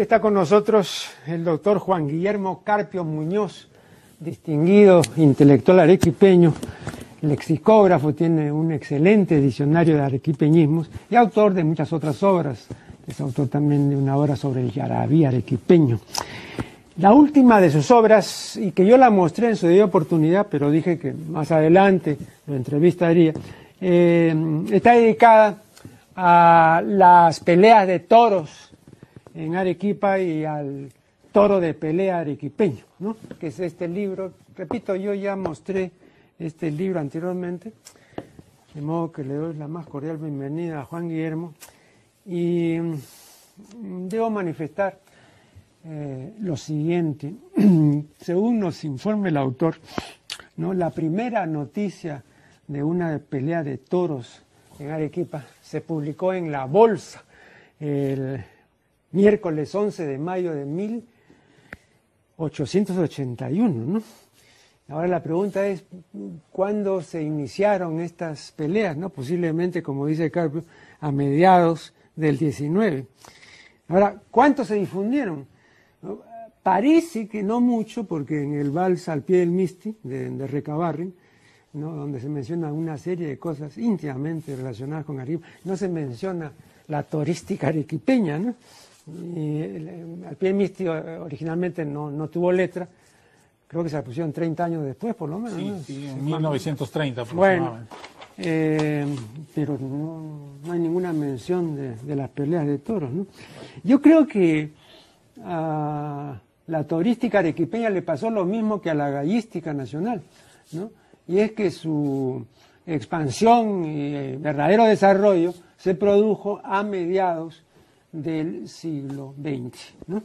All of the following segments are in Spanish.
Está con nosotros el doctor Juan Guillermo Carpio Muñoz, distinguido intelectual arequipeño, lexicógrafo, tiene un excelente diccionario de arequipeñismos y autor de muchas otras obras. Es autor también de una obra sobre el yarabí arequipeño. La última de sus obras, y que yo la mostré en su debida oportunidad, pero dije que más adelante lo entrevistaría, eh, está dedicada a las peleas de toros en Arequipa y al toro de pelea arequipeño, ¿no? que es este libro. Repito, yo ya mostré este libro anteriormente, de modo que le doy la más cordial bienvenida a Juan Guillermo y mm, debo manifestar eh, lo siguiente. Según nos informa el autor, ¿no? la primera noticia de una pelea de toros en Arequipa se publicó en La Bolsa el miércoles 11 de mayo de 1881. ¿no? Ahora la pregunta es, ¿cuándo se iniciaron estas peleas? ¿no? Posiblemente, como dice Carpio, a mediados del 19. Ahora, ¿cuántos se difundieron? Parece que no mucho, porque en el vals al pie del Misti, de, de Recabarren, ¿no? donde se menciona una serie de cosas íntimamente relacionadas con Arequipa, no se menciona la turística arequipeña. ¿no? Y el, al pie del Misti originalmente no, no, tuvo letra, creo que se la pusieron 30 años después, por lo menos. Sí, ¿no? sí en 1930 aproximadamente. Bueno, eh, pero no, no, hay ninguna mención de, de, las peleas de toros. ¿no? Yo creo que a la turística arequipeña le pasó lo mismo que a la gallística nacional, ¿no? y es que su expansión y verdadero desarrollo se produjo a mediados del siglo XX. ¿no?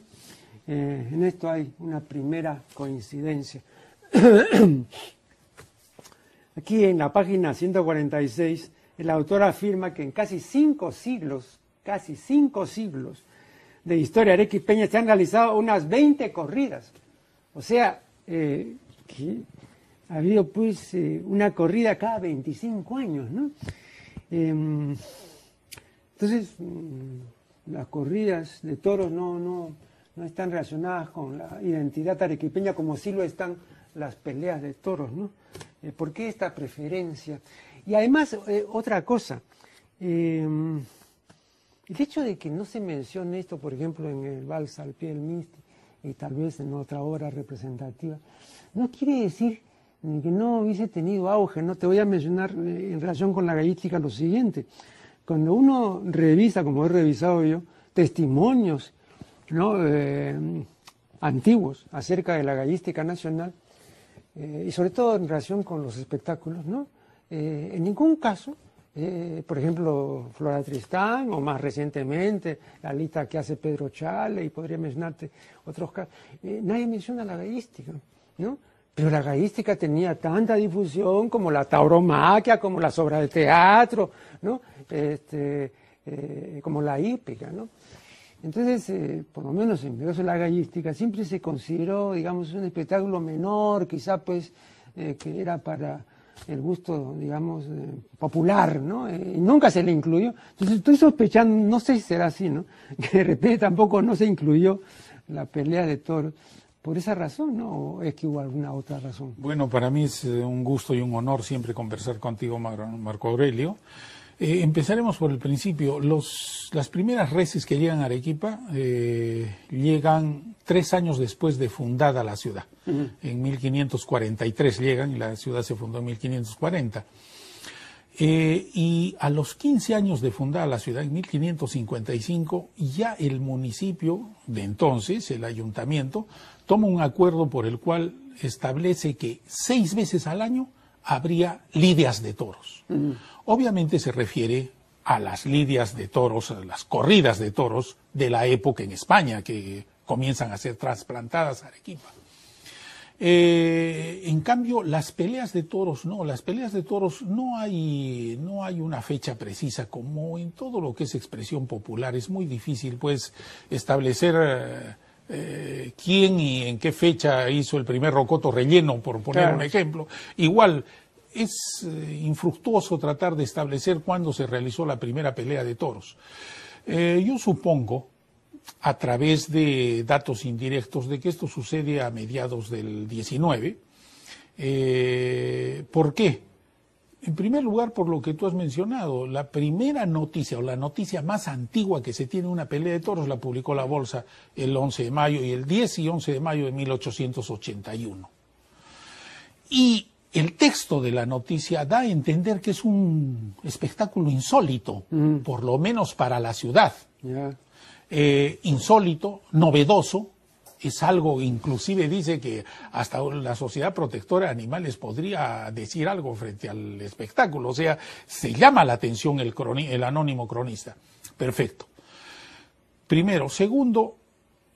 Eh, en esto hay una primera coincidencia. Aquí en la página 146, el autor afirma que en casi cinco siglos, casi cinco siglos de historia arequipeña se han realizado unas 20 corridas. O sea, eh, que ha habido pues eh, una corrida cada 25 años, ¿no? Eh, entonces, las corridas de toros no, no, no están relacionadas con la identidad arequipeña como sí lo están las peleas de toros, ¿no? Eh, ¿Por qué esta preferencia? Y además, eh, otra cosa, eh, el hecho de que no se mencione esto, por ejemplo, en el Vals al pie del Misti y tal vez en otra obra representativa, no quiere decir que no hubiese tenido auge. No te voy a mencionar en relación con la gallística lo siguiente. Cuando uno revisa, como he revisado yo, testimonios. Eh, antiguos acerca de la gallística nacional, eh, y sobre todo en relación con los espectáculos. Eh, en ningún caso, por ejemplo, Flora Tristán, o más recientemente, la lista que hace Pedro Chale, y podría mencionarte otros casos, nadie menciona la gallística, ¿no? Pero la gallística tenía tanta difusión como la tauromaquia, como las obras de teatro, ¿no? Este, eh, como la hípica, ¿no? Entonces, eh, por lo menos en el caso la gallística, siempre se consideró, digamos, un espectáculo menor, quizá pues eh, que era para el gusto, digamos, popular, ¿no? y nunca se le incluyó. Entonces, estoy sospechando, no sé si será así, ¿no? Que de repente tampoco no se incluyó la pelea de toros por esa razón, ¿no? ¿O es que hubo alguna otra razón? Bueno, para mí es un gusto y un honor siempre conversar contigo, Marco Aurelio. Eh, empezaremos por el principio. Los, las primeras reses que llegan a Arequipa eh, llegan tres años después de fundada la ciudad. Uh -huh. En 1543 llegan y la ciudad se fundó en 1540. Eh, y a los 15 años de fundada la ciudad, en 1555, ya el municipio de entonces, el ayuntamiento, toma un acuerdo por el cual establece que seis veces al año habría lidias de toros. Uh -huh. Obviamente se refiere a las lidias de toros, a las corridas de toros de la época en España, que comienzan a ser trasplantadas a Arequipa. Eh, en cambio, las peleas de toros no, las peleas de toros no hay, no hay una fecha precisa, como en todo lo que es expresión popular. Es muy difícil, pues, establecer eh, eh, quién y en qué fecha hizo el primer rocoto relleno, por poner claro. un ejemplo. Igual, es infructuoso tratar de establecer cuándo se realizó la primera pelea de toros. Yo supongo a través de datos indirectos de que esto sucede a mediados del 19. Eh, ¿Por qué? En primer lugar, por lo que tú has mencionado, la primera noticia o la noticia más antigua que se tiene una pelea de toros la publicó la Bolsa el 11 de mayo y el 10 y 11 de mayo de 1881. Y el texto de la noticia da a entender que es un espectáculo insólito, mm. por lo menos para la ciudad. Eh, insólito, novedoso, es algo, inclusive dice que hasta la Sociedad Protectora de Animales podría decir algo frente al espectáculo, o sea, se llama la atención el, el anónimo cronista. Perfecto. Primero. Segundo,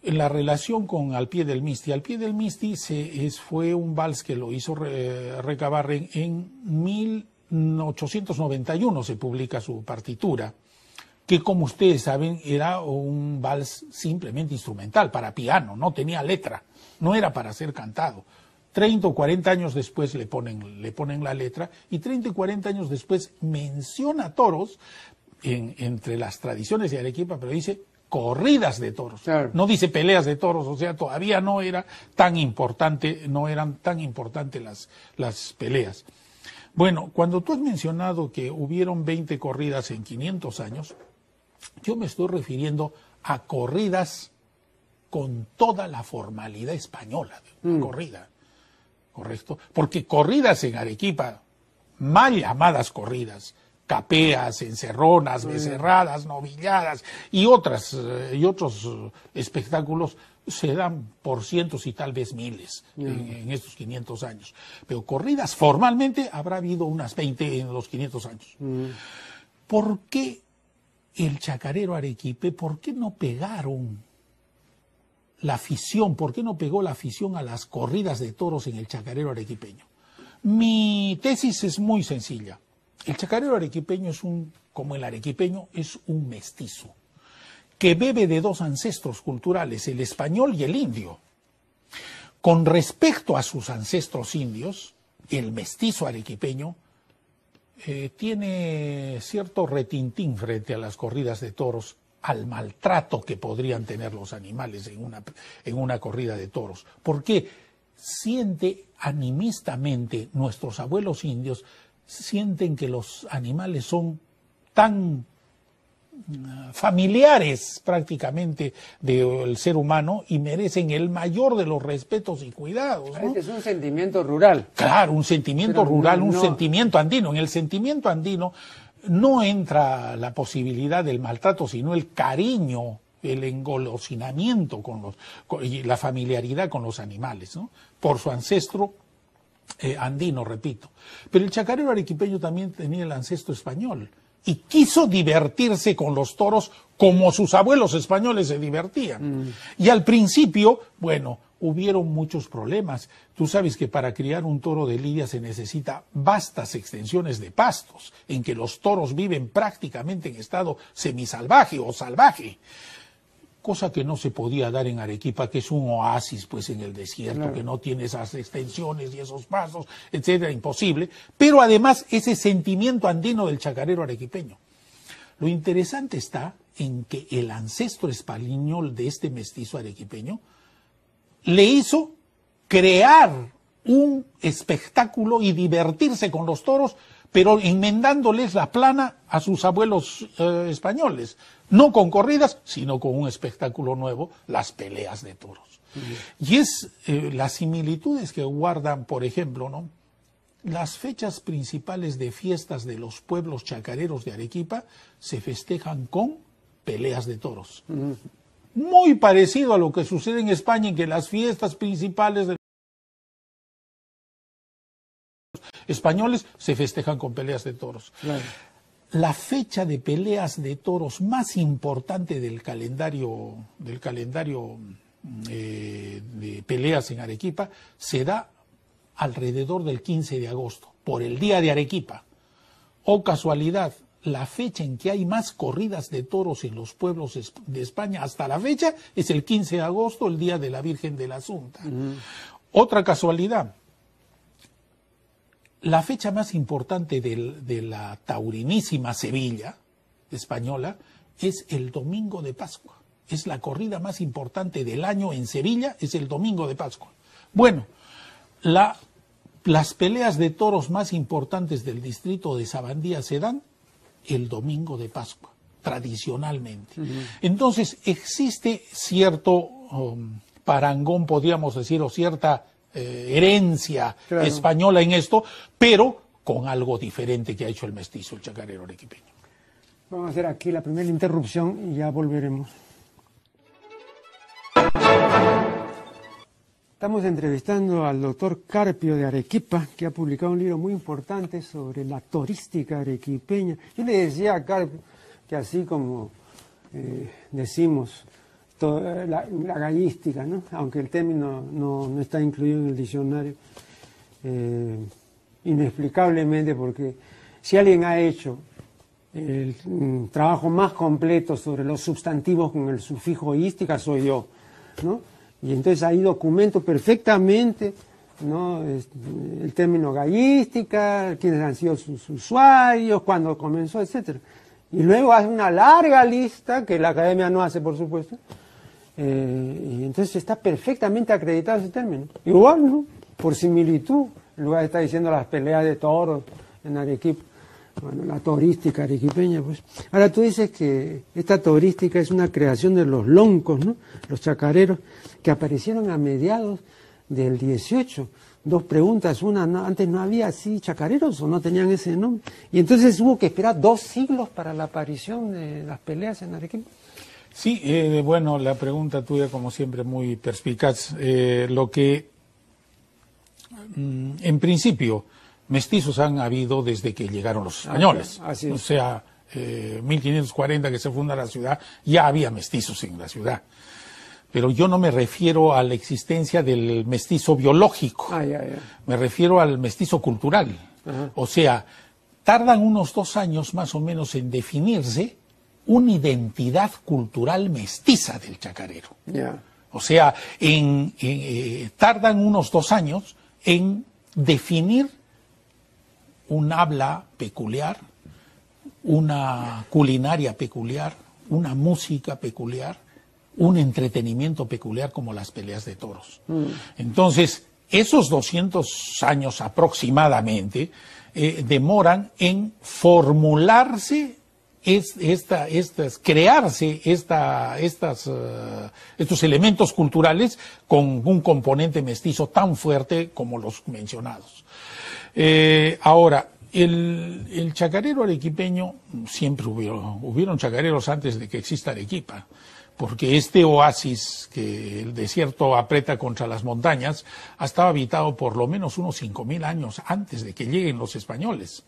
la relación con Al pie del Misti. Al pie del Misti se, es, fue un vals que lo hizo recabar en, en 1891, se publica su partitura que como ustedes saben era un vals simplemente instrumental, para piano, no tenía letra, no era para ser cantado. 30 o 40 años después le ponen, le ponen la letra y 30 y 40 años después menciona toros en, entre las tradiciones de Arequipa, pero dice corridas de toros. No dice peleas de toros, o sea, todavía no era tan importante, no eran tan importantes las, las peleas. Bueno, cuando tú has mencionado que hubieron 20 corridas en 500 años, yo me estoy refiriendo a corridas con toda la formalidad española de una mm. corrida, ¿correcto? Porque corridas en Arequipa, mal llamadas corridas, capeas, encerronas, mm. becerradas, novilladas y otras eh, y otros eh, espectáculos se dan por cientos y tal vez miles mm. en, estos 500 años. Pero corridas formalmente habrá habido unas 20 en los 500 años. ¿Por qué el chacarero arequipe, ¿por qué no pegaron la afición? ¿Por qué no pegó la afición a las corridas de toros en el chacarero arequipeño? Mi tesis es muy sencilla. El chacarero arequipeño es un, como el arequipeño, es un mestizo, que bebe de dos ancestros culturales, el español y el indio. Con respecto a sus ancestros indios, el mestizo arequipeño eh, tiene cierto retintín frente a las corridas de toros, al maltrato que podrían tener los animales en una, en una corrida de toros. Porque siente animistamente nuestros abuelos indios, sienten que los animales son tan familiares prácticamente del ser humano y merecen el mayor de los respetos y cuidados. Es un sentimiento rural. Claro, un sentimiento rural, un sentimiento andino. En el sentimiento andino no entra la posibilidad del maltrato, sino el cariño, el engolosinamiento con los, y la familiaridad con los animales, ¿no? por su ancestro eh, andino, repito. Pero el chacarero arequipeño también tenía el ancestro español y quiso divertirse con los toros como sus abuelos españoles se divertían. Mm. Y al principio, bueno, hubieron muchos problemas. Tú sabes que para criar un toro de lidia se necesita vastas extensiones de pastos, en que los toros viven prácticamente en estado semisalvaje o salvaje cosa que no se podía dar en Arequipa, que es un oasis pues en el desierto, que no tiene esas extensiones y esos pasos, etcétera, imposible, pero además ese sentimiento andino del chacarero arequipeño. Lo interesante está en que el ancestro español de este mestizo arequipeño le hizo crear un espectáculo y divertirse con los toros pero enmendándoles la plana a sus abuelos eh, españoles, no con corridas, sino con un espectáculo nuevo, las peleas de toros. Y es eh, las similitudes que guardan, por ejemplo, ¿no? Las fechas principales de fiestas de los pueblos chacareros de Arequipa se festejan con peleas de toros. Muy parecido a lo que sucede en España, en que las fiestas principales de españoles se festejan con peleas de toros. La fecha de peleas de toros más importante del calendario, del calendario eh, de peleas en Arequipa se da alrededor del 15 de agosto, por el día de Arequipa. O casualidad, la fecha en que hay más corridas de toros en los pueblos de España hasta la fecha es el 15 de agosto, el día de la Virgen de la Asunta. Otra casualidad, la fecha más importante de la taurinísima Sevilla española es el domingo de Pascua, es la corrida más importante del año en Sevilla, es el domingo de Pascua. Bueno, la, las peleas de toros más importantes del distrito de Sabandía se dan el domingo de Pascua, tradicionalmente. Entonces, existe cierto um, parangón, podríamos decir, o cierta eh, herencia española en esto, pero con algo diferente que ha hecho el mestizo, el chacarero arequipeño. Vamos a hacer aquí la primera interrupción y ya volveremos. Estamos entrevistando al doctor Carpio de Arequipa, que ha publicado un libro muy importante sobre la turística arequipeña. Yo le decía a Carpio que así como eh, decimos la, gallística, ¿no? aunque el término no, está incluido en el diccionario, eh, inexplicablemente, porque si alguien ha hecho el trabajo más completo sobre los sustantivos con el sufijo ística, soy yo. ¿no? Y entonces ahí documento perfectamente ¿no? el término gallística, quiénes han sido sus usuarios, cuándo comenzó, etc. Y luego hace una larga lista, que la academia no hace, por supuesto, eh, y entonces está perfectamente acreditado ese término. Igual, ¿no? Por similitud, en lugar de estar diciendo las peleas de toros en Arequipa, bueno, la turística arequipeña, pues. Ahora tú dices que esta turística es una creación de los loncos, ¿no? Los chacareros que aparecieron a mediados del 18. Dos preguntas, una, antes no había así chacareros o no tenían ese nombre. Y entonces hubo que esperar dos siglos para la aparición de las peleas en Arequipa. Sí, eh, bueno, la pregunta tuya como siempre muy perspicaz. Eh, lo que, mm, en principio, mestizos han habido desde que llegaron los españoles. O sea, eh, 1540 que se funda la ciudad, ya había mestizos en la ciudad pero yo no me refiero a la existencia del mestizo biológico, ah, me refiero al mestizo cultural. O sea, tardan unos dos años más o menos en definirse una identidad cultural mestiza del chacarero. O sea, en, eh, tardan unos dos años en definir un habla peculiar, una culinaria peculiar, una música peculiar, un entretenimiento peculiar como las peleas de toros. Mm. Entonces, esos 200 años aproximadamente eh, demoran en formularse esta, estas, crearse esta, estas, eh, estos elementos culturales con un componente mestizo tan fuerte como los mencionados. Eh, ahora, el, el, chacarero arequipeño, siempre hubieron, hubieron chacareros antes de que exista Arequipa porque este oasis que el desierto aprieta contra las montañas ha estado habitado por lo menos unos 5.000 años antes de que lleguen los españoles.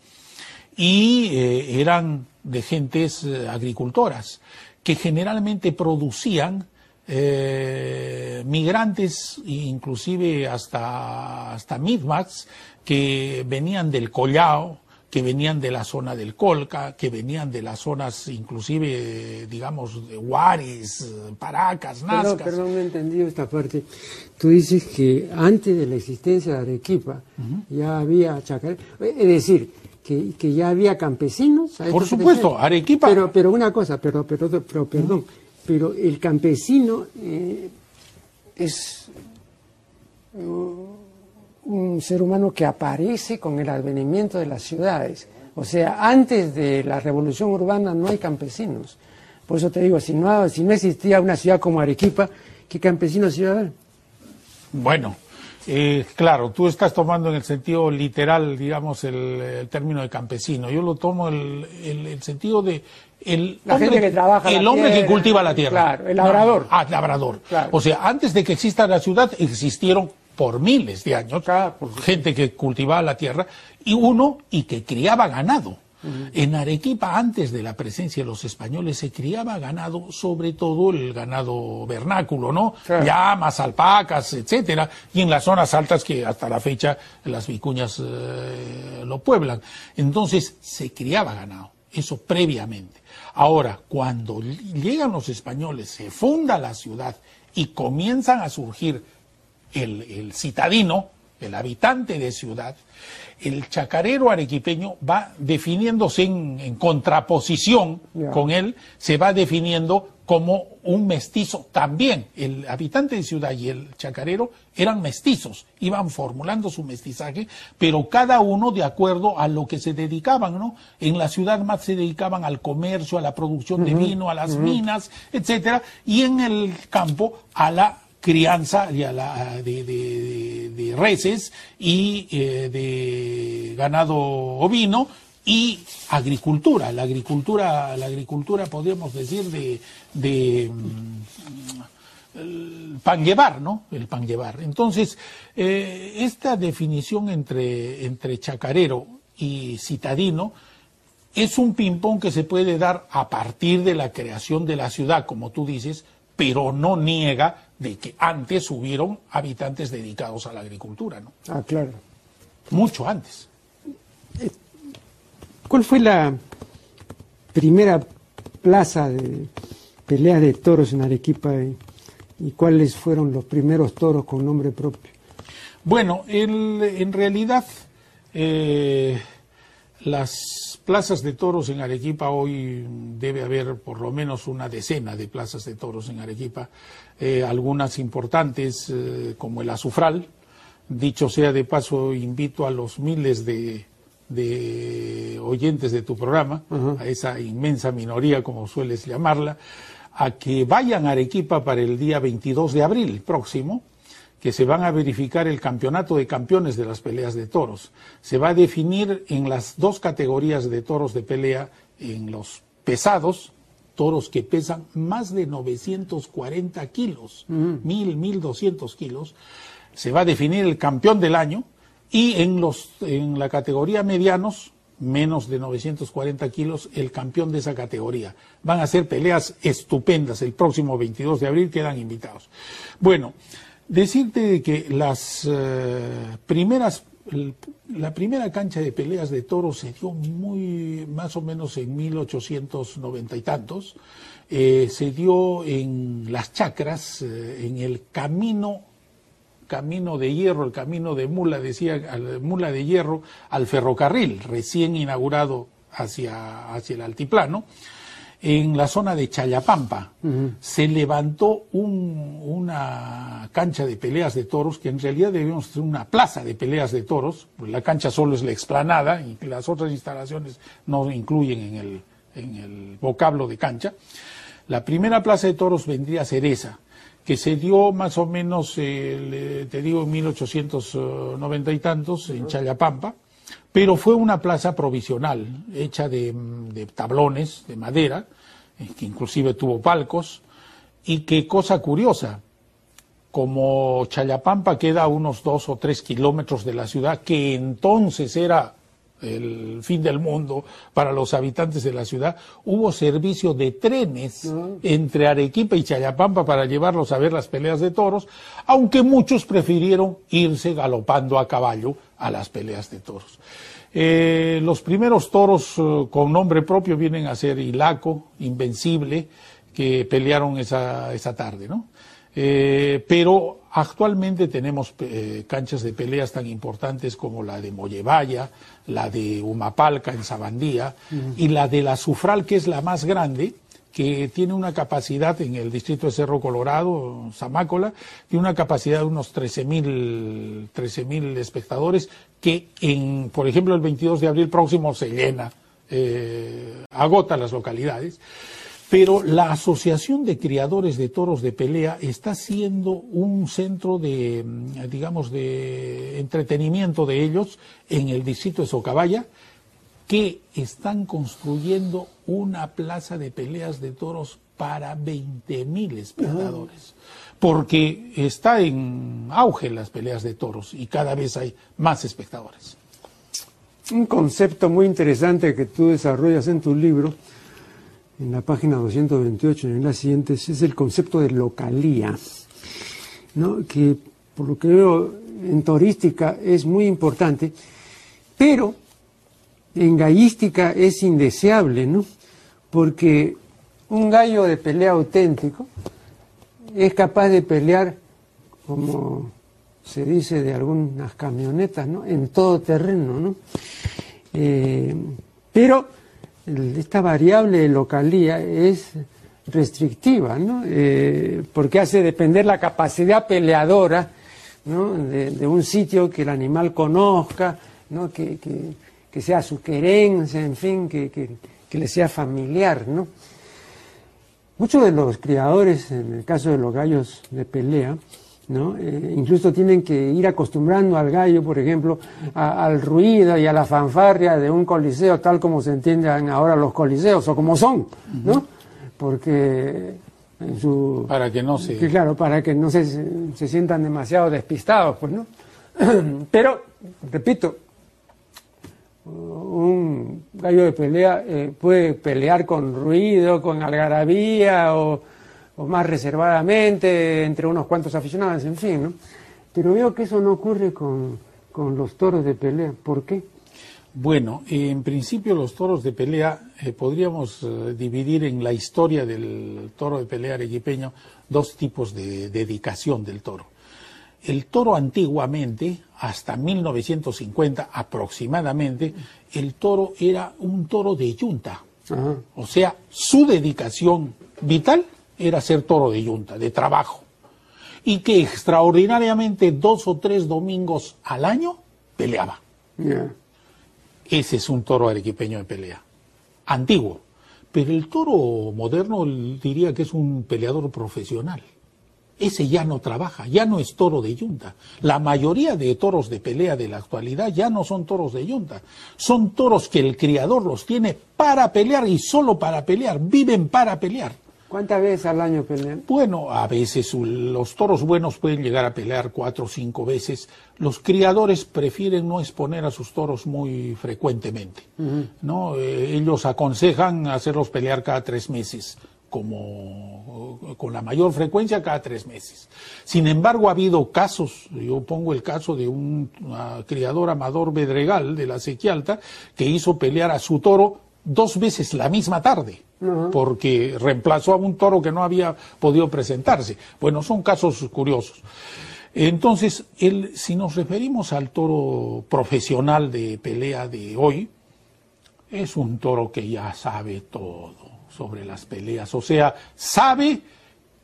Y eh, eran de gentes eh, agricultoras que generalmente producían eh, migrantes, inclusive hasta, hasta que venían del Collao, que venían de la zona del Colca, que venían de las zonas inclusive, digamos, de Huaris, Paracas, Nazca. Perdón, perdón, no he entendido esta parte. Tú dices que antes de la existencia de Arequipa ya había chacareros, es decir, que, que, ya había campesinos. Por supuesto, Arequipa. Pero, pero una cosa, pero, pero, pero perdón, pero el campesino eh, es un ser humano que aparece con el advenimiento de las ciudades. O sea, antes de la revolución urbana no hay campesinos. Por eso te digo, si no, si no existía una ciudad como Arequipa, ¿qué campesinos iba a haber? Bueno, eh, claro, tú estás tomando en el sentido literal, digamos, el, término de campesino. Yo lo tomo el, el, sentido de el la hombre, gente que trabaja el hombre que cultiva la tierra. Claro, el labrador. ah, labrador. O sea, antes de que exista la ciudad existieron por miles de años, gente que cultivaba la tierra, y uno y que criaba ganado. En Arequipa, antes de la presencia de los españoles, se criaba ganado, sobre todo el ganado vernáculo, ¿no? Llamas, alpacas, etcétera, y en las zonas altas que hasta la fecha las vicuñas eh, lo pueblan. Entonces, se criaba ganado, eso previamente. Ahora, cuando llegan los españoles, se funda la ciudad y comienzan a surgir el, citadino, el habitante de ciudad, el chacarero arequipeño va definiéndose en, contraposición con él, se va definiendo como un mestizo también. El habitante de ciudad y el chacarero eran mestizos, iban formulando su mestizaje, pero cada uno de acuerdo a lo que se dedicaban, ¿no? En la ciudad más se dedicaban al comercio, a la producción de vino, a las minas, etcétera, y en el campo a la crianza de, reses y eh, de ganado ovino y agricultura. La agricultura, la agricultura podríamos decir de, de mm, pan llevar, ¿no? El pan llevar. Entonces, eh, esta definición entre, entre chacarero y citadino es un ping-pong que se puede dar a partir de la creación de la ciudad, como tú dices, pero no niega de que antes hubieron habitantes dedicados a la agricultura, ¿no? Ah, claro. Mucho antes. Eh, ¿Cuál fue la primera plaza de pelea de toros en Arequipa y, cuáles fueron los primeros toros con nombre propio? Bueno, en realidad eh, las plazas de toros en Arequipa hoy debe haber por lo menos una decena de plazas de toros en Arequipa, eh, algunas importantes eh, como el Azufral. Dicho sea de paso, invito a los miles de de oyentes de tu programa, a esa inmensa minoría, como sueles llamarla, a que vayan a Arequipa para el día 22 de abril próximo, que se van a verificar el campeonato de campeones de las peleas de toros. Se va a definir en las dos categorías de toros de pelea, en los pesados, toros que pesan más de 940 kilos, mil, mil doscientos kilos. Se va a definir el campeón del año, y en, los, en la categoría medianos, menos de 940 kilos, el campeón de esa categoría. Van a ser peleas estupendas. El próximo 22 de abril quedan invitados. Bueno, decirte que las eh, primeras la primera cancha de peleas de toros se dio muy más o menos en 1890 y tantos. Eh, se dio en las chacras, eh, en el camino camino de hierro, el camino de mula, decía, mula de hierro al ferrocarril, recién inaugurado hacia, hacia el altiplano, en la zona de Chayapampa. Se levantó una cancha de peleas de toros, que en realidad debemos ser una plaza de peleas de toros, pues la cancha solo es la explanada y las otras instalaciones no incluyen en el, en el vocablo de cancha. La primera plaza de toros vendría a ser esa que se dio más o menos, eh, te digo, en 1890 y tantos, en Chayapampa, pero fue una plaza provisional, hecha de, tablones, de madera, eh, que inclusive tuvo palcos, y que cosa curiosa, como Chayapampa queda a unos dos o tres kilómetros de la ciudad, que entonces era el fin del mundo para los habitantes de la ciudad, hubo servicio de trenes entre Arequipa y Chayapampa para llevarlos a ver las peleas de toros, aunque muchos prefirieron irse galopando a caballo a las peleas de toros. Eh, los primeros toros eh, con nombre propio vienen a ser Ilaco, Invencible, que pelearon esa, esa tarde, ¿no? Eh, pero actualmente tenemos eh, canchas de peleas tan importantes como la de Mollevaya, la de Humapalca en Sabandía y la de la Sufral, que es la más grande, que tiene una capacidad en el distrito de Cerro Colorado, Zamácola, tiene una capacidad de unos 13.000 13 espectadores, que, en, por ejemplo, el 22 de abril próximo se llena, eh, agota las localidades. Pero la Asociación de Criadores de Toros de Pelea está siendo un centro de, mm, digamos, de entretenimiento de ellos en el distrito de Socabaya, que están construyendo una plaza de peleas de toros para 20.000 espectadores. Porque está en auge las peleas de toros y cada vez hay más espectadores. Un concepto muy interesante que tú desarrollas en tu libro en la página 228, en las siguientes, es el concepto de localía, ¿no? que por lo que veo en turística es muy importante, pero en gallística es indeseable, ¿no? porque un gallo de pelea auténtico es capaz de pelear, como se dice de algunas camionetas, ¿no? en todo terreno. ¿no? Eh, pero esta variable de localía es restrictiva, ¿no? Eh, porque hace depender la capacidad peleadora de, un sitio que el animal conozca, ¿no? que, que, sea su querencia, en fin, que, que, le sea familiar. ¿no? Muchos de los criadores, en el caso de los gallos de pelea, ¿no? Eh, incluso tienen que ir acostumbrando al gallo, por ejemplo, al ruido y a la fanfarria de un coliseo, tal como se entienden ahora los coliseos, o como son, ¿no? Porque en su... Para que no se... claro, para que no se, se sientan demasiado despistados, pues, ¿no? Pero, repito, un gallo de pelea eh, puede pelear con ruido, con algarabía o o más reservadamente, entre unos cuantos aficionados, en fin, ¿no? Pero veo que eso no ocurre con, los toros de pelea. ¿Por qué? Bueno, en principio los toros de pelea eh, podríamos eh, dividir en la historia del toro de pelea arequipeño dos tipos de dedicación del toro. El toro antiguamente, hasta 1950 aproximadamente, el toro era un toro de yunta. O sea, su dedicación vital era ser toro de yunta, de trabajo. Y que extraordinariamente dos o tres domingos al año peleaba. Ese es un toro arequipeño de pelea. Antiguo. Pero el toro moderno diría que es un peleador profesional. Ese ya no trabaja, ya no es toro de yunta. La mayoría de toros de pelea de la actualidad ya no son toros de yunta. Son toros que el criador los tiene para pelear y solo para pelear. Viven para pelear. ¿Cuántas veces al año pelean? Bueno, a veces los toros buenos pueden llegar a pelear cuatro o cinco veces. Los criadores prefieren no exponer a sus toros muy frecuentemente. ¿no? Eh, ellos aconsejan hacerlos pelear cada tres meses, como con la mayor frecuencia cada tres meses. Sin embargo, ha habido casos, yo pongo el caso de un criador Amador Bedregal de la Sequialta, que hizo pelear a su toro dos veces la misma tarde porque reemplazó a un toro que no había podido presentarse. Bueno, son casos curiosos. Entonces, si nos referimos al toro profesional de pelea de hoy, es un toro que ya sabe todo sobre las peleas, o sea, sabe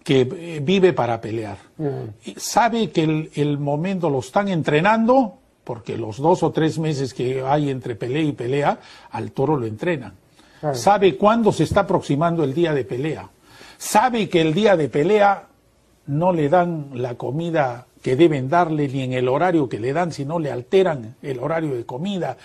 que eh, vive para pelear, sabe que el, el momento lo están entrenando, porque los dos o tres meses que hay entre pelea y pelea, al toro lo entrenan. Sabe cuándo se está aproximando el día de pelea, sabe que el día de pelea no le dan la comida que deben darle ni en el horario que le dan, si no le alteran el horario de comida,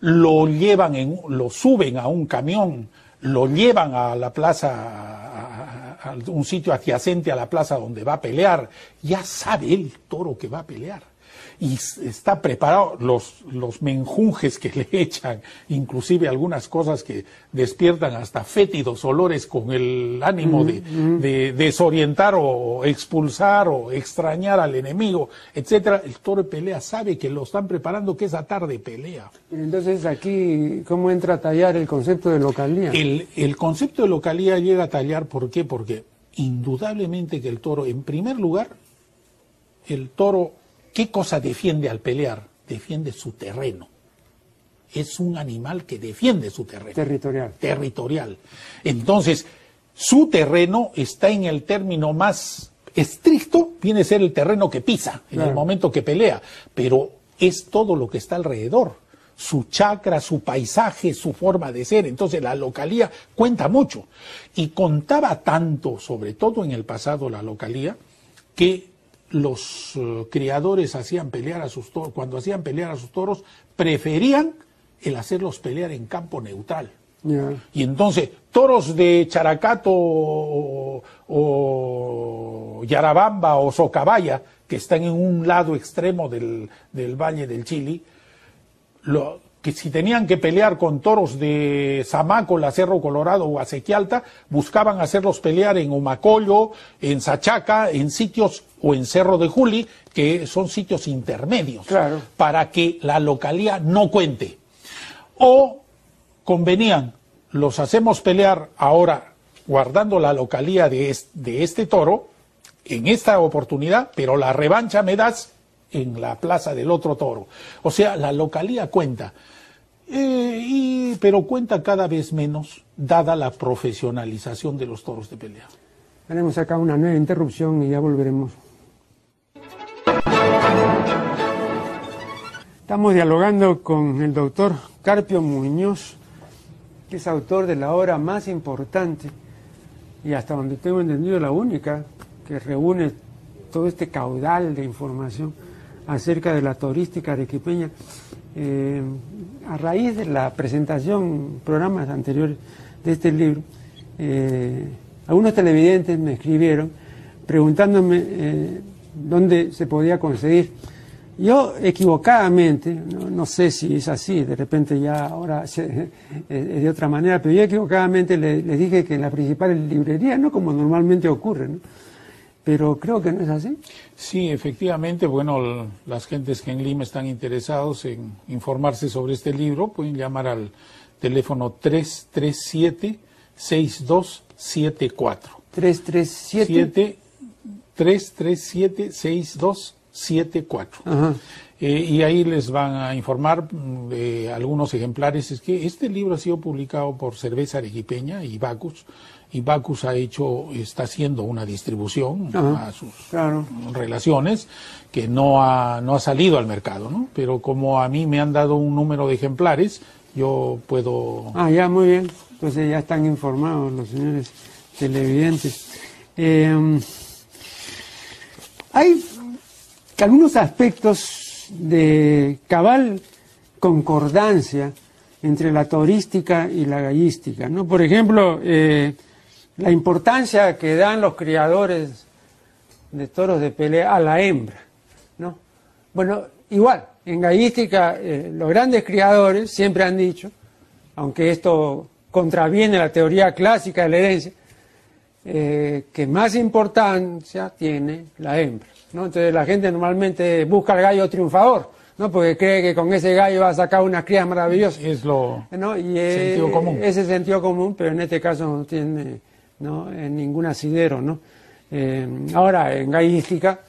lo llevan, en, lo suben a un camión, lo llevan a la plaza, a un sitio adyacente a la plaza donde va a pelear, ya sabe el toro que va a pelear y está preparado los, los menjunjes que le echan, inclusive algunas cosas que despiertan hasta fétidos olores con el ánimo de, de, desorientar o expulsar o extrañar al enemigo, etcétera. El toro de pelea sabe que lo están preparando, que esa tarde pelea. Entonces aquí, ¿cómo entra a tallar el concepto de localía? El, el concepto de localía llega a tallar, ¿por qué? Porque indudablemente que el toro, en primer lugar, el toro ¿Qué cosa defiende al pelear? Defiende su terreno. Es un animal que defiende su terreno. Territorial. Territorial. Entonces, su terreno está en el término más estricto, viene a ser el terreno que pisa en el momento que pelea, pero es todo lo que está alrededor su chacra, su paisaje, su forma de ser. Entonces la localía cuenta mucho. Y contaba tanto, sobre todo en el pasado, la localía, que los eh, criadores hacían pelear a sus toros, cuando hacían pelear a sus toros, preferían el hacerlos pelear en campo neutral. Y entonces, toros de Characato o, Yarabamba o Socabaya, que están en un lado extremo del, del Valle del Chili, lo, que si tenían que pelear con toros de Zamácola, Cerro Colorado o Asequialta, buscaban hacerlos pelear en Humacoyo, en Sachaca, en sitios o en Cerro de Juli, que son sitios intermedios, para que la localía no cuente. O convenían, los hacemos pelear ahora guardando la localía de de este toro, en esta oportunidad, pero la revancha me das en la plaza del otro toro. O sea, la localía cuenta Eh, y, pero cuenta cada vez menos, dada la profesionalización de los toros de pelea. Haremos acá una nueva interrupción y ya volveremos. Estamos dialogando con el doctor Carpio Muñoz, que es autor de la obra más importante y hasta donde tengo entendido la única que reúne todo este caudal de información acerca de la turística arequipeña. Eh, a raíz de la presentación, programas anteriores de este libro, eh, algunos televidentes me escribieron preguntándome eh, dónde se podía conseguir. Yo equivocadamente, no, sé si es así, de repente ya ahora es de otra manera, pero yo equivocadamente les le dije que en la principal librería, no como normalmente ocurre, ¿no? Pero creo que no es así. Sí, efectivamente, bueno, las gentes que en Lima están interesados en informarse sobre este libro pueden llamar al teléfono 337 6274. 337 337 6274. Ajá. Eh, y ahí les van a informar de algunos ejemplares. Es que este libro ha sido publicado por Cerveza Arequipeña y Bacus y Bacus ha hecho, está haciendo una distribución a sus relaciones que no ha, no ha salido al mercado, ¿no? Pero como a mí me han dado un número de ejemplares, yo puedo... Ah, ya, muy bien. Entonces ya están informados los señores televidentes. Eh, hay algunos aspectos de cabal concordancia entre la turística y la gallística, ¿no? Por ejemplo, eh, la importancia que dan los criadores de toros de pelea a la hembra, ¿no? Bueno, igual, en gallística eh, los grandes criadores siempre han dicho, aunque esto contraviene la teoría clásica de la herencia, eh, que más importancia tiene la hembra, ¿no? Entonces la gente normalmente busca al gallo triunfador, ¿no? Porque cree que con ese gallo va a sacar una cría maravillosa. Es lo ¿no? y sentido común. Ese sentido común, pero en este caso no tiene ¿no? en ningún asidero. ¿no? Eh, ahora, en gallística,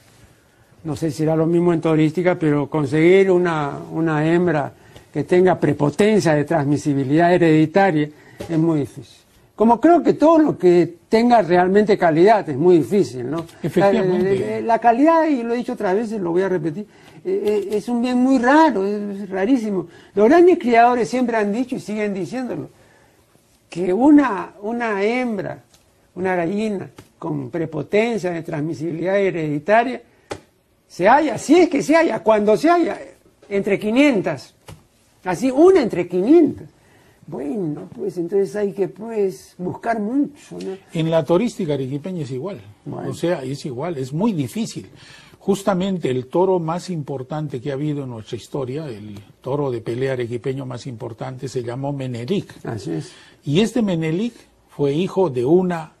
no sé si será lo mismo en turística, pero conseguir una, una hembra que tenga prepotencia de transmisibilidad hereditaria es muy difícil. Como creo que todo lo que tenga realmente calidad es muy difícil, ¿no? Efectivamente. La, calidad, y lo he dicho otras veces, lo voy a repetir, eh, eh, es un bien muy raro, es rarísimo. Los grandes criadores siempre han dicho y siguen diciéndolo, que una, una hembra una gallina con prepotencia de transmisibilidad hereditaria, se halla, si es que se halla, cuando se halla, entre 500, así, una entre 500. Bueno, pues entonces hay que pues buscar mucho. En la turística arequipeña es igual, o sea, es igual, es muy difícil. Justamente el toro más importante que ha habido en nuestra historia, el toro de pelea arequipeño más importante, se llamó Menelik. Así es. Y este Menelik fue hijo de una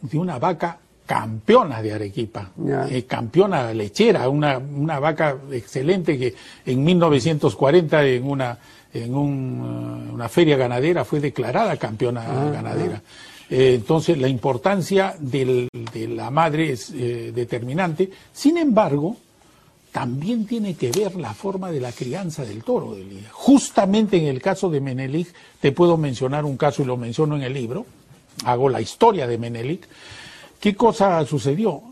de una vaca campeona de Arequipa, eh, campeona lechera, una, una vaca excelente que en 1940 en una en un, uh, una feria ganadera fue declarada campeona ah, ganadera. Ah. Eh, entonces la importancia del, de la madre es eh, determinante. Sin embargo, también tiene que ver la forma de la crianza del toro. Justamente en el caso de Menelik, te puedo mencionar un caso y lo menciono en el libro hago la historia de Menelik. ¿Qué cosa sucedió?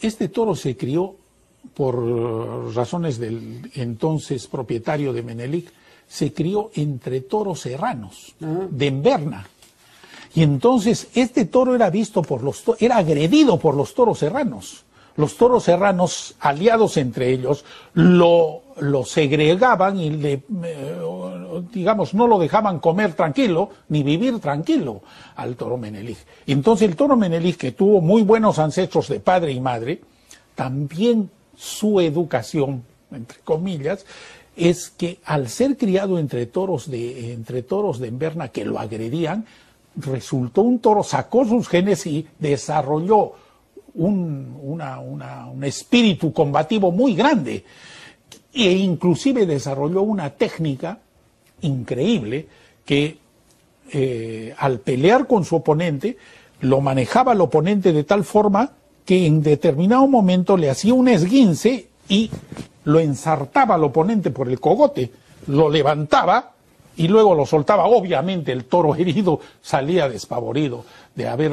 Este toro se crió por razones del entonces propietario de Menelik, se crió entre toros serranos, de Enverna. Y entonces este toro era visto por los era agredido por los toros serranos. Los toros serranos, aliados entre ellos, lo, lo segregaban y le, digamos, no lo dejaban comer tranquilo ni vivir tranquilo al toro Menelik. Entonces el toro Menelik, que tuvo muy buenos ancestros de padre y madre, también su educación, entre comillas, es que al ser criado entre toros de, entre toros de Enverna que lo agredían, resultó un toro, sacó sus genes y desarrolló un, un espíritu combativo muy grande e inclusive desarrolló una técnica increíble que eh, al pelear con su oponente lo manejaba el oponente de tal forma que en determinado momento le hacía un esguince y lo ensartaba al oponente por el cogote, lo levantaba y luego lo soltaba. Obviamente el toro herido salía despavorido de haber.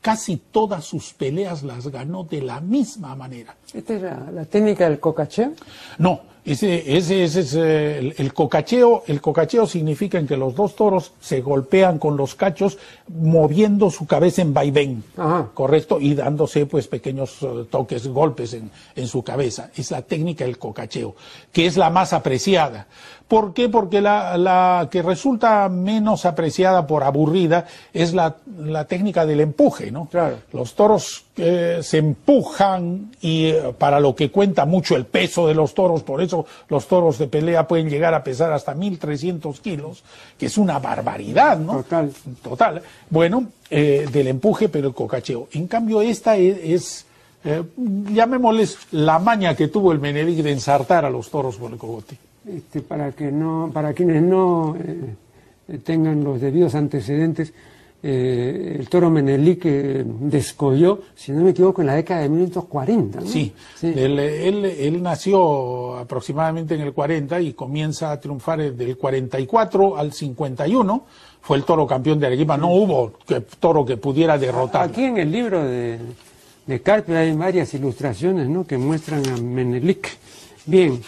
Casi todas sus peleas las ganó de la misma manera. ¿Esta es la, técnica del cocacheo? No, ese, ese, ese es eh, el, el cocacheo. El cocacheo significa en que los dos toros se golpean con los cachos moviendo su cabeza en vaivén, Ajá. correcto, y dándose pues pequeños eh, toques, golpes en, en su cabeza. Es la técnica del cocacheo, que es la más apreciada. ¿Por qué? Porque la, la que resulta menos apreciada por aburrida es la, la técnica del empuje, ¿no? Claro. Los toros eh, se empujan y eh, para lo que cuenta mucho el peso de los toros, por eso los toros de pelea pueden llegar a pesar hasta 1.300 kilos, que es una barbaridad, ¿no? Total. Total. Bueno, eh, del empuje, pero el cocacheo. En cambio, esta es, es eh, llamémosles la maña que tuvo el Menelik de ensartar a los toros por el cogote. Este, para que no, para quienes no eh, tengan los debidos antecedentes, eh, el toro Menelik eh, descolló, si no me equivoco, en la década de 1940. ¿no? Sí, Sí. Él, él, él nació aproximadamente en el 40 y comienza a triunfar del 44 al 51. Fue el toro campeón de Arequipa. No hubo que- toro que pudiera derrotar. Aquí en el libro de, de Carpio hay varias ilustraciones ¿no? que muestran a Menelik. Bien,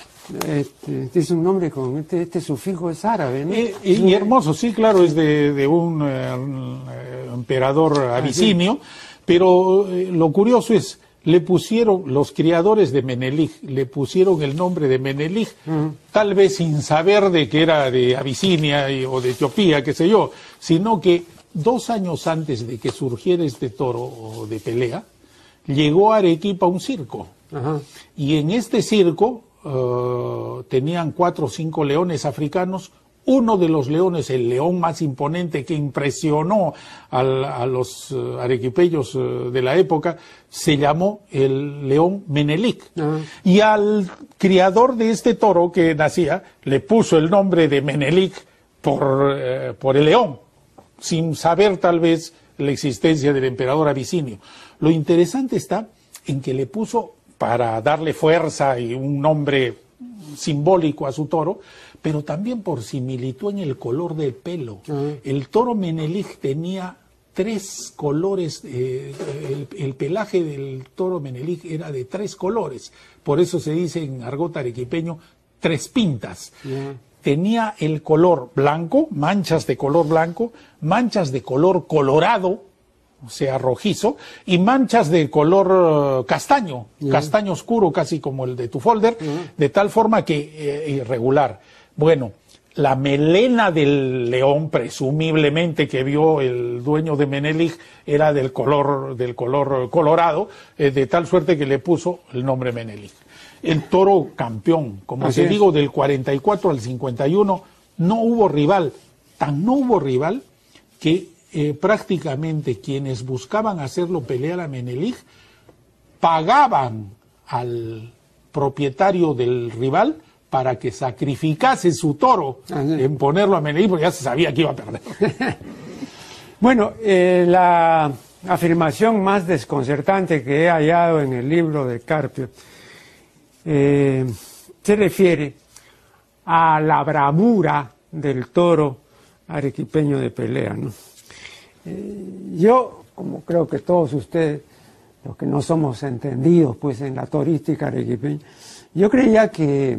este, este es un nombre con este, este sufijo es árabe, ¿no? Y, y hermoso, sí, claro, es de, de un eh, eh, emperador abisinio, pero eh, lo curioso es, le pusieron, los criadores de Menelik, le pusieron el nombre de Menelik, tal vez sin saber de que era de Abisinia y- o de Etiopía, qué sé yo, sino que dos años antes de que surgiera este toro de pelea, llegó a Arequipa un circo. Y en este circo eh, tenían cuatro o cinco leones africanos. Uno de los leones, el león más imponente que impresionó al- a los eh, de la época, se llamó el león Menelik. Ah. Y al criador de este toro que nacía le puso el nombre de Menelik por, por el león, sin saber tal vez la existencia del emperador abisinio. Lo interesante está en que le puso para darle fuerza y un nombre simbólico a su toro, pero también por similitud en el color del pelo. El toro Menelik tenía tres colores, eh, el, el pelaje del toro Menelik era de tres colores, por eso se dice en argot arequipeño tres pintas. Tenía el color blanco, manchas de color blanco, manchas de color colorado, o sea, rojizo, y manchas de color eh, castaño, castaño oscuro, casi como el de tu folder, de tal forma que eh, irregular. Bueno, la melena del león, presumiblemente que vio el dueño de Menelik, era del color, del color colorado, eh, de tal suerte que le puso el nombre Menelik. El toro campeón, como Así te es. digo, del 44 al 51, no hubo rival, tan no hubo rival que eh, prácticamente quienes buscaban hacerlo pelear a Menelik pagaban al propietario del rival para que sacrificase su toro Ah, en ponerlo a Menelik porque ya se sabía que iba a perder. Bueno, eh, la afirmación más desconcertante que he hallado en el libro de Carpio eh, se refiere a la bravura del toro arequipeño de pelea. ¿no? Eh, yo, como creo que todos ustedes, los que no somos entendidos pues en la torística arequipeña, yo creía que,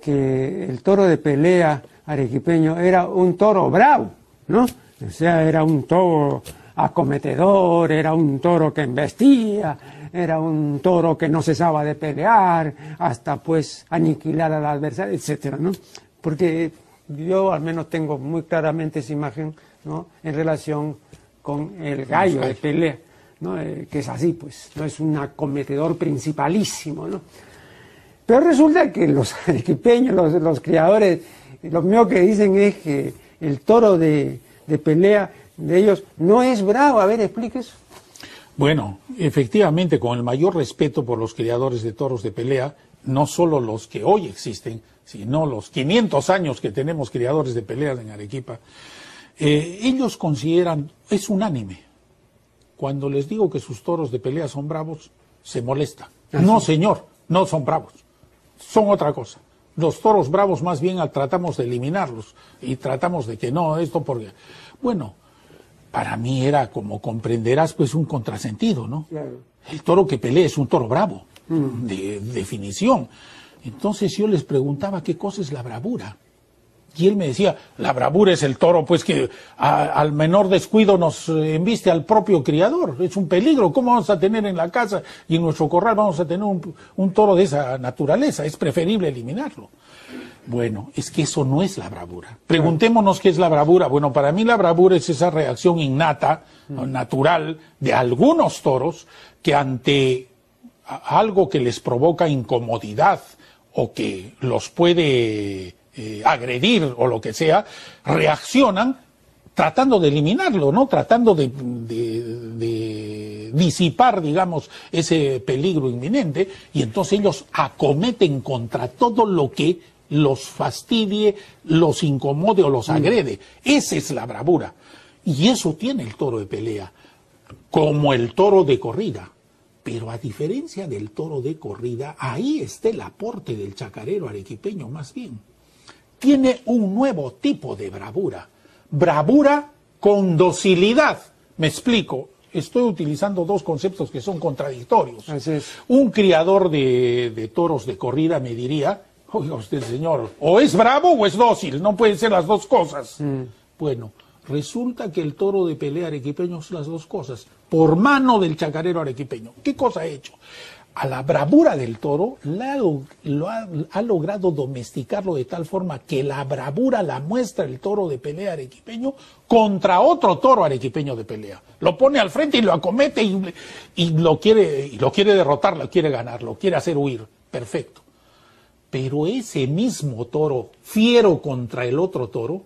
que el toro de pelea arequipeño era un toro bravo, ¿no? O sea, era un toro acometedor, era un toro que embestía, era un toro que no cesaba de pelear hasta pues aniquilar al adversario, etcétera, ¿no? Porque yo al menos tengo muy claramente esa imagen, ¿no? En relación con el gallo de pelea, ¿no? Eh, que es así, pues, no es un acometedor principalísimo, ¿no? Pero resulta que los arequipeños, los, los criadores, lo mío que dicen es que el toro de, de pelea de ellos no es bravo. A ver, explique eso. Bueno, efectivamente, con el mayor respeto por los criadores de toros de pelea, no solo los que hoy existen, sino los 500 años que tenemos criadores de pelea en Arequipa, eh, ellos consideran, es unánime, cuando les digo que sus toros de pelea son bravos, se molesta. No, señor, no son bravos, son otra cosa. Los toros bravos más bien tratamos de eliminarlos y tratamos de que no, esto porque... Bueno, para mí era, como comprenderás, pues un contrasentido, ¿no? El toro que pelea es un toro bravo, mm. de, definición. Entonces yo les preguntaba qué cosa es la bravura. Y él me decía, la bravura es el toro, pues que al menor descuido nos eh, embiste al propio criador. Es un peligro. ¿Cómo vamos a tener en la casa y en nuestro corral vamos a tener un toro de esa naturaleza? Es preferible eliminarlo. Bueno, es que eso no es la bravura. Preguntémonos qué es la bravura. Bueno, para mí la bravura es esa reacción innata, natural, de algunos toros que ante algo que les provoca incomodidad o que los puede eh, agredir o lo que sea, reaccionan tratando de eliminarlo, ¿no? Tratando de, de, disipar, digamos, ese peligro inminente, y entonces ellos acometen contra todo lo que los fastidie, los incomode o los mm. agrede. Esa es la bravura. Y eso tiene el toro de pelea, como el toro de corrida. Pero a diferencia del toro de corrida, ahí está el aporte del chacarero arequipeño más bien. Tiene un nuevo tipo de bravura. Bravura con docilidad. Me explico. Estoy utilizando dos conceptos que son contradictorios. Un criador de, de toros de corrida me diría, Oiga usted, señor, o es bravo o es dócil, no pueden ser las dos cosas. Mm. Bueno, resulta que el toro de pelea arequipeño es las dos cosas, por mano del chacarero arequipeño. ¿Qué cosa ha hecho? A la bravura del toro lo ha, logrado domesticarlo de tal forma que la bravura la muestra el toro de pelea arequipeño contra otro toro arequipeño de pelea. Lo pone al frente y lo acomete y, y lo, quiere, y lo quiere derrotar, lo quiere ganar, lo quiere hacer huir. Perfecto. Pero ese mismo toro, fiero contra el otro toro,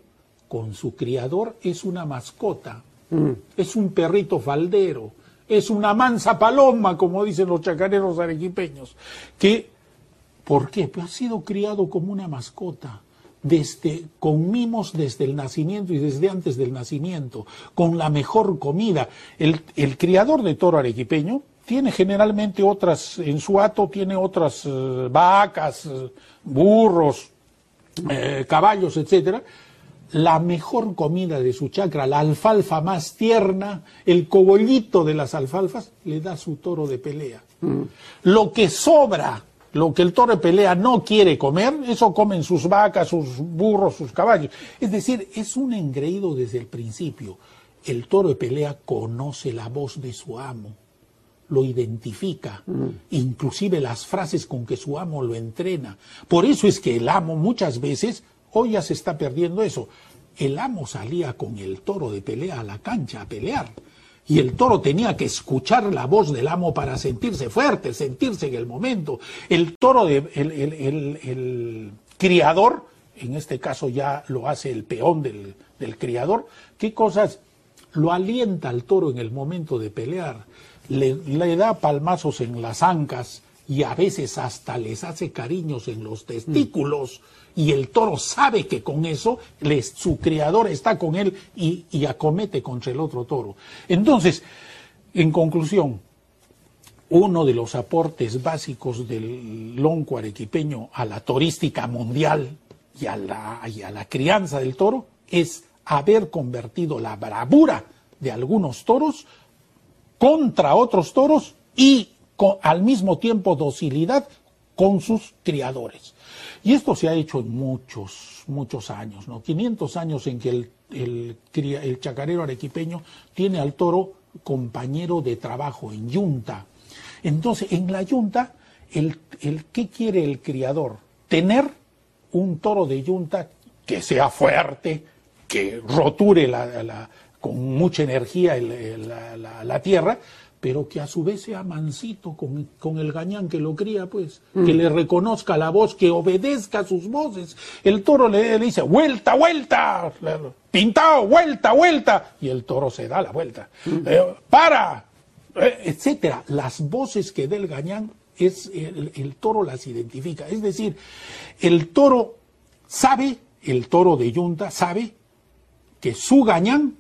con su criador es una mascota, mm. es un perrito faldero, es una mansa paloma, como dicen los chacareros arequipeños, que, ¿por qué? Pues ha sido criado como una mascota, desde, con mimos desde el nacimiento y desde antes del nacimiento, con la mejor comida. El, el criador de toro arequipeño tiene generalmente otras, en su hato tiene otras eh, vacas, eh, burros, eh, caballos, etcétera. La mejor comida de su chacra, la alfalfa más tierna, el cogollito de las alfalfas, le da su toro de pelea. Mm. Lo que sobra, lo que el toro de pelea no quiere comer, eso comen sus vacas, sus burros, sus caballos. Es decir, es un engreído desde el principio. El toro de pelea conoce la voz de su amo lo identifica, mm. inclusive las frases con que su amo lo entrena. Por eso es que el amo muchas veces, hoy ya se está perdiendo eso, el amo salía con el toro de pelea a la cancha a pelear. Y el toro tenía que escuchar la voz del amo para sentirse fuerte, sentirse en el momento. El toro, de, el, el, criador, en este caso ya lo hace el peón del, del criador, ¿qué cosas lo alienta al toro en el momento de pelear? le, da palmazos en las ancas y a veces hasta les hace cariños en los testículos y el toro sabe que con eso su criador está con él y, y, acomete contra el otro toro. Entonces, en conclusión, uno de los aportes básicos del lonco arequipeño a la turística mundial y a la, y a la crianza del toro es haber convertido la bravura de algunos toros contra otros toros y al mismo tiempo docilidad con sus criadores. Y esto se ha hecho en muchos, muchos años, ¿no? 500 años en que el, el, chacarero arequipeño tiene al toro compañero de trabajo en yunta. Entonces, en la yunta, el, el, ¿qué quiere el criador? Tener un toro de yunta que sea fuerte, que roture la, con mucha energía la, tierra, pero que a su vez sea mansito con, el gañán que lo cría, pues, mm. que le reconozca la voz, que obedezca sus voces. El toro le, dice, vuelta, vuelta, pintado, vuelta, vuelta, y el toro se da la vuelta. Mm. Eh, para, eh, etcétera. Las voces que dé el gañán, es el, el toro las identifica. Es decir, el toro sabe, el toro de yunta sabe que su gañán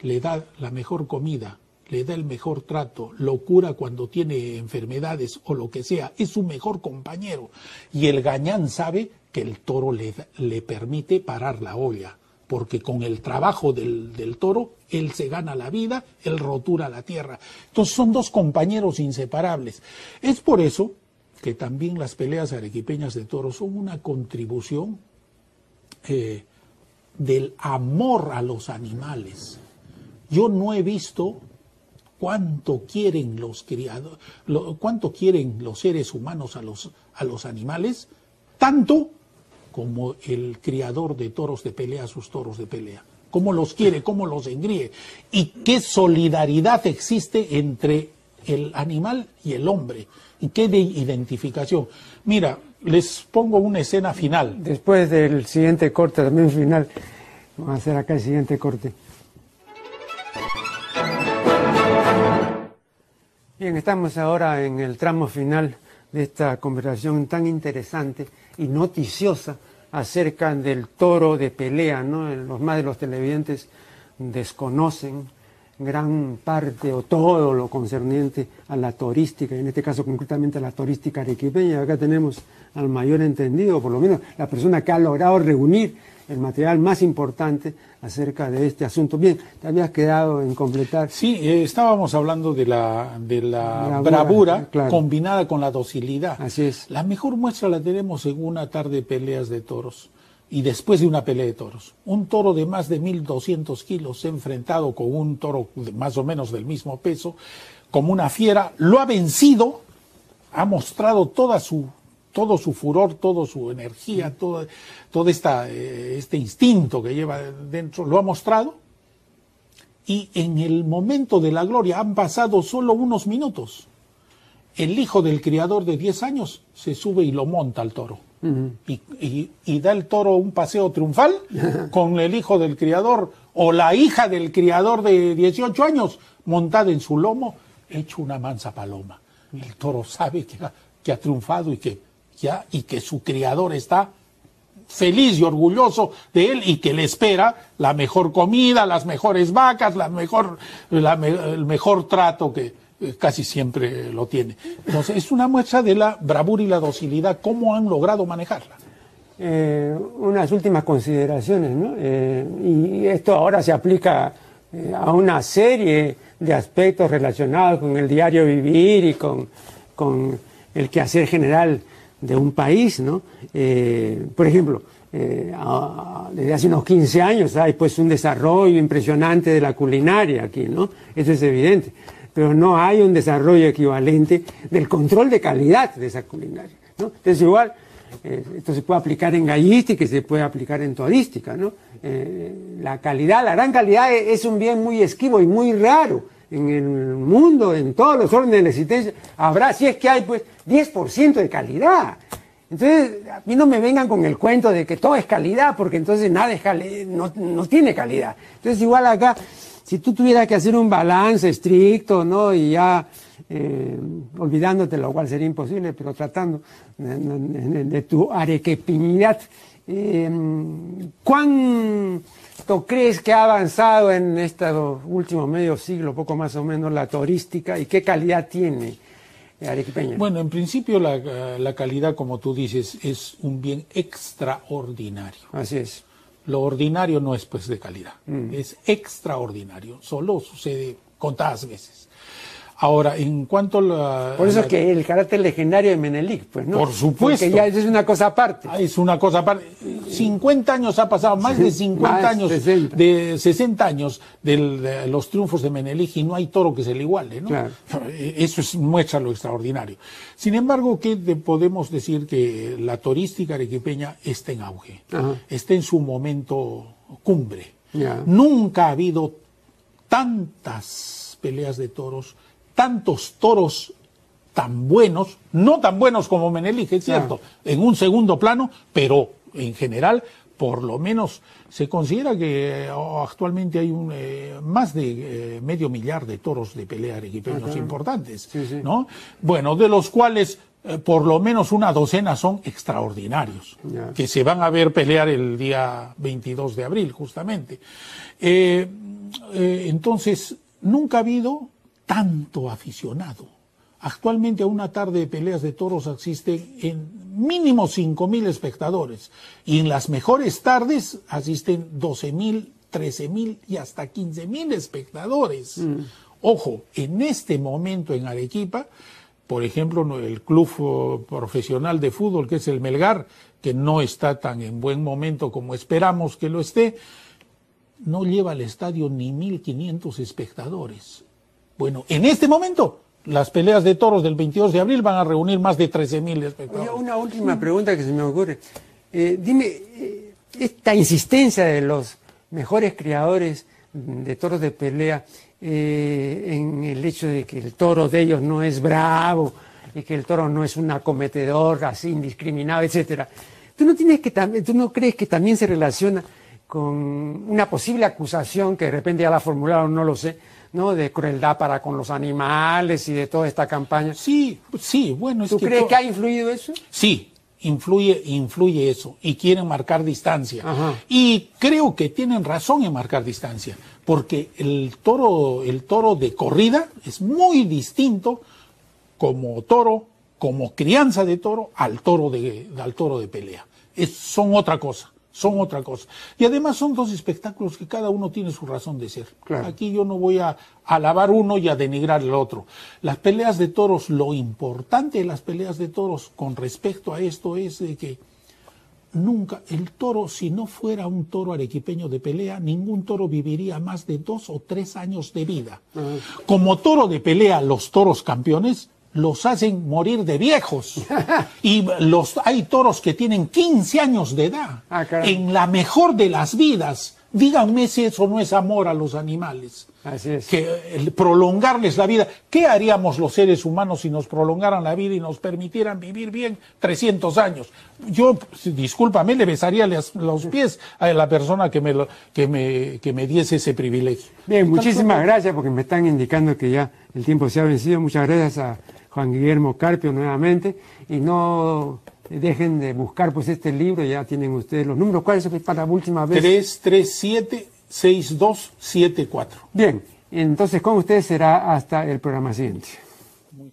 le da la mejor comida, le da el mejor trato, lo cura cuando tiene enfermedades o lo que sea, es su mejor compañero. Y el gañán sabe que el toro le, le permite parar la olla, porque con el trabajo del, del, toro él se gana la vida, él rotura la tierra. Entonces son dos compañeros inseparables. Es por eso que también las peleas arequipeñas de toros son una contribución eh, del amor a los animales. Yo no he visto cuánto quieren los criados, cuánto quieren los seres humanos a los, a los animales, tanto como el criador de toros de pelea a sus toros de pelea. Cómo los quiere, cómo los engríe. Y qué solidaridad existe entre el animal y el hombre. Y qué de identificación. Mira, les pongo una escena final. Después del siguiente corte, también final, vamos a hacer acá el siguiente corte. Bien, estamos ahora en el tramo final de esta conversación tan interesante y noticiosa acerca del toro de pelea, ¿no? Los más de los televidentes desconocen gran parte o todo lo concerniente a la turística, en este caso concretamente a la turística arequipeña. Acá tenemos al mayor entendido, por lo menos la persona que ha logrado reunir el material más importante acerca de este asunto. Bien, te habías quedado en completar. Sí, eh, estábamos hablando de la, de la bravura, combinada con la docilidad. Así es. La mejor muestra la tenemos en una tarde de peleas de toros y después de una pelea de toros. Un toro de más de 1.200 kilos enfrentado con un toro de más o menos del mismo peso, como una fiera, lo ha vencido, ha mostrado toda su todo su furor, toda su energía, todo, todo esta, eh, este instinto que lleva dentro, lo ha mostrado. Y en el momento de la gloria han pasado solo unos minutos. El hijo del criador de 10 años se sube y lo monta al toro. Y, y, da el toro un paseo triunfal con el hijo del criador o la hija del criador de 18 años montada en su lomo, hecho una mansa paloma. El toro sabe que que ha triunfado y que y que su criador está feliz y orgulloso de él y que le espera la mejor comida, las mejores vacas, la mejor, el mejor trato que casi siempre lo tiene. Entonces, es una muestra de la bravura y la docilidad, cómo han logrado manejarla. Eh, unas últimas consideraciones, ¿no? Eh, y esto ahora se aplica a una serie de aspectos relacionados con el diario vivir y con, con el quehacer general de un país, ¿no? Eh, por ejemplo, eh, desde hace unos 15 años hay pues un desarrollo impresionante de la culinaria aquí, ¿no? Eso es evidente. Pero no hay un desarrollo equivalente del control de calidad de esa culinaria. Entonces igual, eh, esto se puede aplicar en gallística y se puede aplicar en todística, ¿no? la calidad, la gran calidad es un bien muy esquivo y muy raro en el mundo, en todos los órdenes de la existencia, habrá, si es que hay, pues, 10% de calidad. Entonces, a mí no me vengan con el cuento de que todo es calidad, porque entonces nada es no, no tiene calidad. Entonces, igual acá, si tú tuvieras que hacer un balance estricto, ¿no? Y ya, eh, olvidándote, lo cual sería imposible, pero tratando de, tu arequepinidad, eh, ¿cuán crees que ha avanzado en este último medio siglo, poco más o menos, la turística y qué calidad tiene Arequipeña? Bueno, en principio la, calidad, como tú dices, es un bien extraordinario. Así es. Lo ordinario no es pues de calidad, mm. es extraordinario, solo sucede contadas veces. Ahora, en cuanto a la... Por eso es que el carácter legendario de Menelik, pues, ¿no? Por supuesto. Porque ya es una cosa aparte. Ah, es una cosa aparte. 50 años ha pasado, más de 50 años, de 60 años de los triunfos de Menelik y no hay toro que se le iguale, ¿no? Claro. Eso es, muestra lo extraordinario. Sin embargo, ¿qué podemos decir? Que la turística arequipeña está en auge, está en su momento cumbre. Nunca ha habido tantas peleas de toros tantos toros tan buenos, no tan buenos como Menelik, es cierto, en un segundo plano, pero en general, por lo menos se considera que oh, actualmente hay un, eh, más de eh, medio millar de toros de pelea arequipeños importantes, ¿no? Bueno, de los cuales eh, por lo menos una docena son extraordinarios, que se van a ver pelear el día 22 de abril, justamente. entonces, nunca ha habido tanto aficionado. Actualmente a una tarde de peleas de toros asisten en mínimo 5.000 espectadores y en las mejores tardes asisten 12.000, 13.000 y hasta 15.000 espectadores. Mm. Ojo, en este momento en Arequipa, por ejemplo, el club eh, profesional de fútbol que es el Melgar, que no está tan en buen momento como esperamos que lo esté, no lleva al estadio ni 1.500 espectadores. Bueno, en este momento las peleas de toros del 22 de abril van a reunir más de 13.000 espectadores. una última pregunta que se me ocurre. Eh, dime, eh, esta insistencia de los mejores criadores de toros de pelea eh, en el hecho de que el toro de ellos no es bravo y que el toro no es un acometedor así indiscriminado, etcétera. ¿Tú no, tienes que, ¿Tú no crees que también se relaciona con una posible acusación que de repente ya la formularon, no lo sé, ¿no? de crueldad para con los animales y de toda esta campaña. Sí, sí, bueno. ¿Tú crees que ha influido eso? Sí, influye, influye eso y quieren marcar distancia. Y creo que tienen razón en marcar distancia, porque el toro, el toro de corrida es muy distinto como toro, como crianza de toro, al toro de, al toro de pelea. Es, son otra cosa son otra cosa. Y además son dos espectáculos que cada uno tiene su razón de ser. Aquí yo no voy a alabar uno y a denigrar el otro. Las peleas de toros, lo importante de las peleas de toros con respecto a esto es de que nunca el toro, si no fuera un toro arequipeño de pelea, ningún toro viviría más de dos o tres años de vida. Como toro de pelea, los toros campeones los hacen morir de viejos. y los, hay toros que tienen 15 años de edad. Ah, en la mejor de las vidas. Díganme si eso no es amor a los animales. Así es. Que prolongarles la vida. ¿Qué haríamos los seres humanos si nos prolongaran la vida y nos permitieran vivir bien 300 años? Yo, discúlpame, le besaría los, pies a la persona que me, que, me, que me diese ese privilegio. Bien, muchísimas gracias porque me están indicando que ya el tiempo se ha vencido. Muchas gracias a Juan Guillermo Carpio nuevamente, y no dejen de buscar pues este libro, ya tienen ustedes los números. ¿Cuáles son para la última vez? 337-6274. Bien, entonces con ustedes será hasta el programa siguiente. Muy